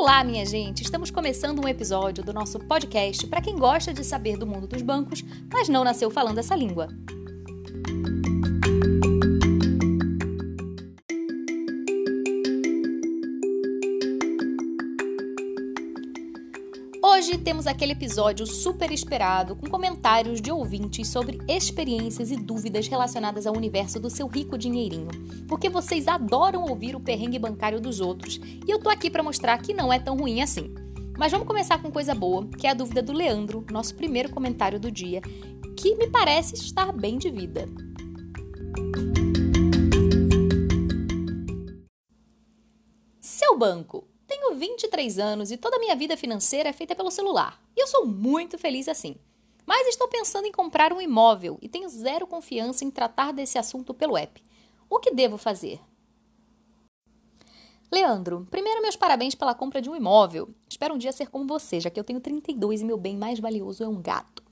Olá, minha gente! Estamos começando um episódio do nosso podcast para quem gosta de saber do mundo dos bancos, mas não nasceu falando essa língua. Hoje temos aquele episódio super esperado com comentários de ouvintes sobre experiências e dúvidas relacionadas ao universo do seu rico dinheirinho. Porque vocês adoram ouvir o perrengue bancário dos outros e eu tô aqui para mostrar que não é tão ruim assim. Mas vamos começar com coisa boa, que é a dúvida do Leandro, nosso primeiro comentário do dia, que me parece estar bem de vida. Seu banco tenho 23 anos e toda a minha vida financeira é feita pelo celular. E eu sou muito feliz assim. Mas estou pensando em comprar um imóvel e tenho zero confiança em tratar desse assunto pelo app. O que devo fazer? Leandro, primeiro meus parabéns pela compra de um imóvel. Espero um dia ser como você, já que eu tenho 32 e meu bem mais valioso é um gato.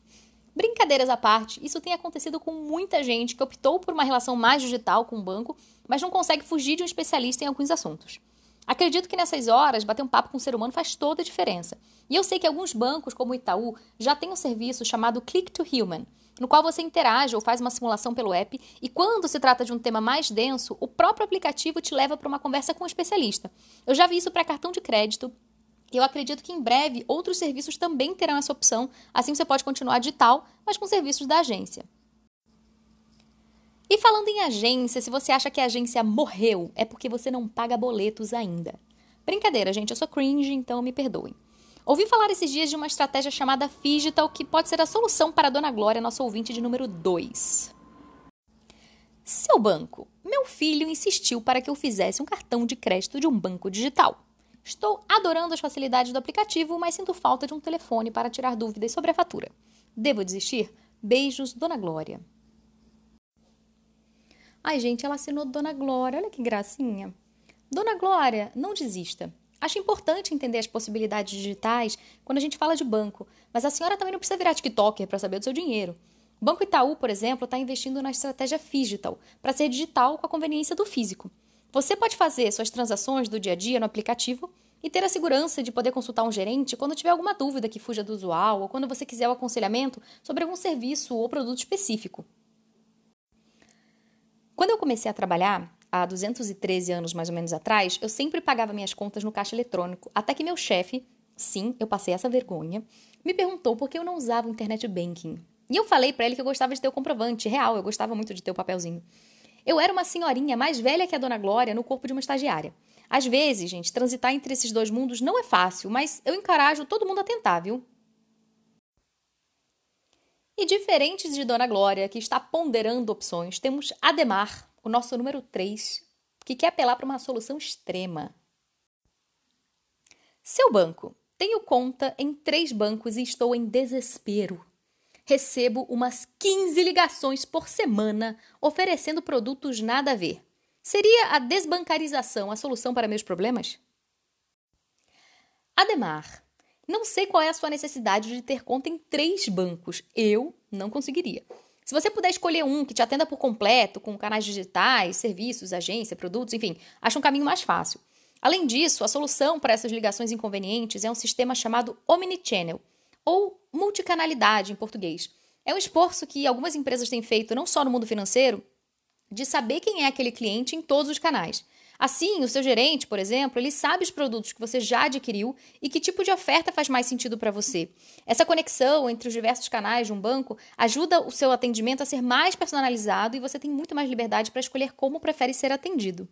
Brincadeiras à parte, isso tem acontecido com muita gente que optou por uma relação mais digital com o banco, mas não consegue fugir de um especialista em alguns assuntos. Acredito que nessas horas bater um papo com o ser humano faz toda a diferença. E eu sei que alguns bancos, como o Itaú, já têm um serviço chamado Click to Human, no qual você interage ou faz uma simulação pelo app e quando se trata de um tema mais denso, o próprio aplicativo te leva para uma conversa com um especialista. Eu já vi isso para cartão de crédito, e eu acredito que em breve outros serviços também terão essa opção, assim você pode continuar digital, mas com serviços da agência. E falando em agência, se você acha que a agência morreu, é porque você não paga boletos ainda. Brincadeira, gente, eu sou cringe, então me perdoem. Ouvi falar esses dias de uma estratégia chamada Figital, que pode ser a solução para a Dona Glória, nosso ouvinte de número 2. Seu banco. Meu filho insistiu para que eu fizesse um cartão de crédito de um banco digital. Estou adorando as facilidades do aplicativo, mas sinto falta de um telefone para tirar dúvidas sobre a fatura. Devo desistir? Beijos, Dona Glória. Ai, gente, ela assinou Dona Glória. Olha que gracinha. Dona Glória, não desista. Acho importante entender as possibilidades digitais quando a gente fala de banco, mas a senhora também não precisa virar TikToker para saber do seu dinheiro. O Banco Itaú, por exemplo, está investindo na estratégia Digital para ser digital com a conveniência do físico. Você pode fazer suas transações do dia a dia no aplicativo e ter a segurança de poder consultar um gerente quando tiver alguma dúvida que fuja do usual ou quando você quiser o aconselhamento sobre algum serviço ou produto específico. Quando eu comecei a trabalhar, há 213 anos mais ou menos atrás, eu sempre pagava minhas contas no caixa eletrônico, até que meu chefe, sim, eu passei essa vergonha, me perguntou por que eu não usava o internet banking. E eu falei para ele que eu gostava de ter o comprovante real, eu gostava muito de ter o papelzinho. Eu era uma senhorinha mais velha que a Dona Glória no corpo de uma estagiária. Às vezes, gente, transitar entre esses dois mundos não é fácil, mas eu encorajo todo mundo a tentar, viu? E diferente de Dona Glória, que está ponderando opções, temos Ademar, o nosso número 3, que quer apelar para uma solução extrema. Seu banco. Tenho conta em três bancos e estou em desespero. Recebo umas 15 ligações por semana oferecendo produtos nada a ver. Seria a desbancarização a solução para meus problemas? Ademar, não sei qual é a sua necessidade de ter conta em três bancos. Eu não conseguiria. Se você puder escolher um que te atenda por completo, com canais digitais, serviços, agência, produtos, enfim, acha um caminho mais fácil. Além disso, a solução para essas ligações inconvenientes é um sistema chamado Omnichannel, ou multicanalidade em português. É um esforço que algumas empresas têm feito não só no mundo financeiro, de saber quem é aquele cliente em todos os canais. Assim, o seu gerente, por exemplo, ele sabe os produtos que você já adquiriu e que tipo de oferta faz mais sentido para você. Essa conexão entre os diversos canais de um banco ajuda o seu atendimento a ser mais personalizado e você tem muito mais liberdade para escolher como prefere ser atendido.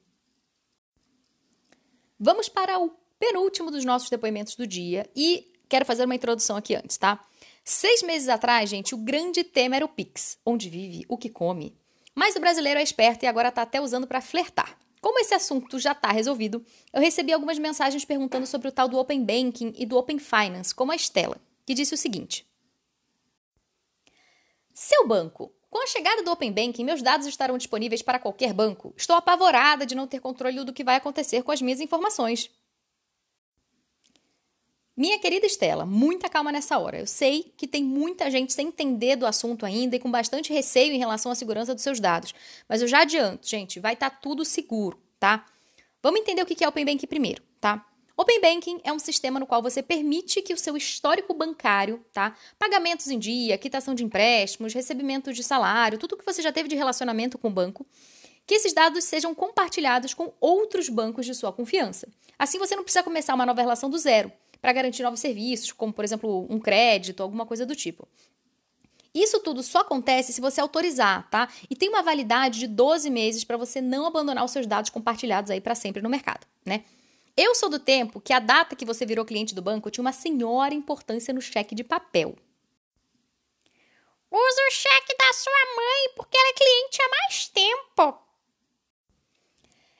Vamos para o penúltimo dos nossos depoimentos do dia e quero fazer uma introdução aqui antes, tá? Seis meses atrás, gente, o grande tema era o Pix, onde vive, o que come. Mas o brasileiro é esperto e agora está até usando para flertar. Como esse assunto já está resolvido, eu recebi algumas mensagens perguntando sobre o tal do Open Banking e do Open Finance, como a Estela, que disse o seguinte: Seu banco, com a chegada do Open Banking, meus dados estarão disponíveis para qualquer banco. Estou apavorada de não ter controle do que vai acontecer com as minhas informações. Minha querida Estela, muita calma nessa hora. Eu sei que tem muita gente sem entender do assunto ainda e com bastante receio em relação à segurança dos seus dados. Mas eu já adianto, gente, vai estar tá tudo seguro, tá? Vamos entender o que é Open Bank primeiro, tá? Open Banking é um sistema no qual você permite que o seu histórico bancário, tá? Pagamentos em dia, quitação de empréstimos, recebimento de salário, tudo que você já teve de relacionamento com o banco, que esses dados sejam compartilhados com outros bancos de sua confiança. Assim você não precisa começar uma nova relação do zero para garantir novos serviços, como por exemplo um crédito, alguma coisa do tipo. Isso tudo só acontece se você autorizar, tá? E tem uma validade de 12 meses para você não abandonar os seus dados compartilhados aí para sempre no mercado, né? Eu sou do tempo que a data que você virou cliente do banco tinha uma senhora importância no cheque de papel. Usa o cheque da sua mãe porque ela é cliente há mais tempo.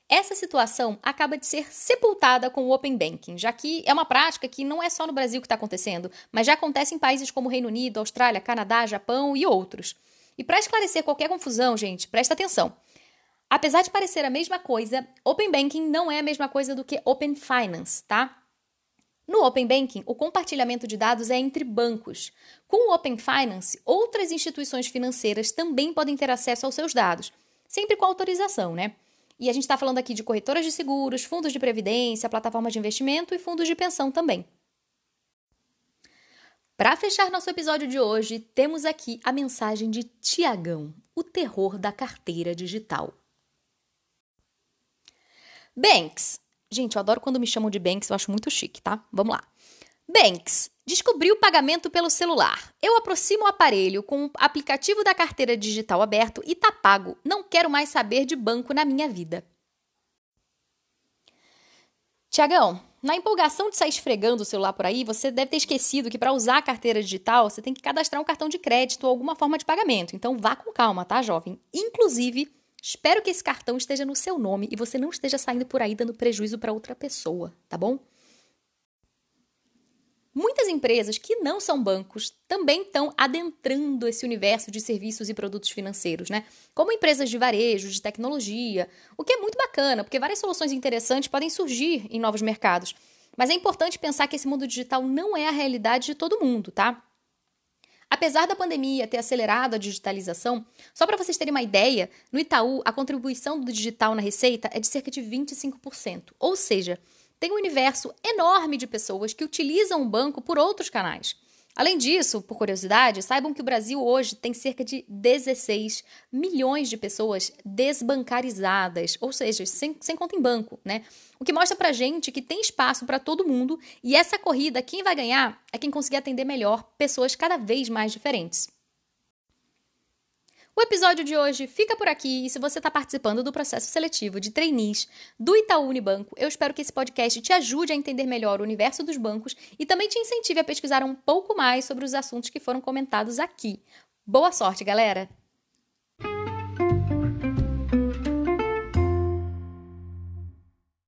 Essa situação acaba de ser sepultada com o Open Banking, já que é uma prática que não é só no Brasil que está acontecendo, mas já acontece em países como Reino Unido, Austrália, Canadá, Japão e outros. E para esclarecer qualquer confusão, gente, presta atenção. Apesar de parecer a mesma coisa, Open Banking não é a mesma coisa do que Open Finance, tá? No Open Banking, o compartilhamento de dados é entre bancos. Com o Open Finance, outras instituições financeiras também podem ter acesso aos seus dados, sempre com autorização, né? E a gente está falando aqui de corretoras de seguros, fundos de previdência, plataformas de investimento e fundos de pensão também. Para fechar nosso episódio de hoje, temos aqui a mensagem de Tiagão, o terror da carteira digital. Banks. Gente, eu adoro quando me chamam de Banks, eu acho muito chique, tá? Vamos lá. Banks. Descobri o pagamento pelo celular. Eu aproximo o aparelho com o aplicativo da carteira digital aberto e tá pago. Não quero mais saber de banco na minha vida. Tiagão, na empolgação de sair esfregando o celular por aí, você deve ter esquecido que para usar a carteira digital você tem que cadastrar um cartão de crédito ou alguma forma de pagamento. Então vá com calma, tá, jovem? Inclusive, Espero que esse cartão esteja no seu nome e você não esteja saindo por aí dando prejuízo para outra pessoa, tá bom? Muitas empresas que não são bancos também estão adentrando esse universo de serviços e produtos financeiros, né? Como empresas de varejo, de tecnologia, o que é muito bacana, porque várias soluções interessantes podem surgir em novos mercados. Mas é importante pensar que esse mundo digital não é a realidade de todo mundo, tá? Apesar da pandemia ter acelerado a digitalização, só para vocês terem uma ideia, no Itaú a contribuição do digital na receita é de cerca de 25%. Ou seja, tem um universo enorme de pessoas que utilizam o banco por outros canais. Além disso, por curiosidade, saibam que o Brasil hoje tem cerca de 16 milhões de pessoas desbancarizadas, ou seja, sem, sem conta em banco, né? O que mostra pra gente que tem espaço para todo mundo e essa corrida, quem vai ganhar é quem conseguir atender melhor pessoas cada vez mais diferentes. O episódio de hoje fica por aqui e se você está participando do processo seletivo de trainees do Itaú Unibanco, eu espero que esse podcast te ajude a entender melhor o universo dos bancos e também te incentive a pesquisar um pouco mais sobre os assuntos que foram comentados aqui. Boa sorte, galera!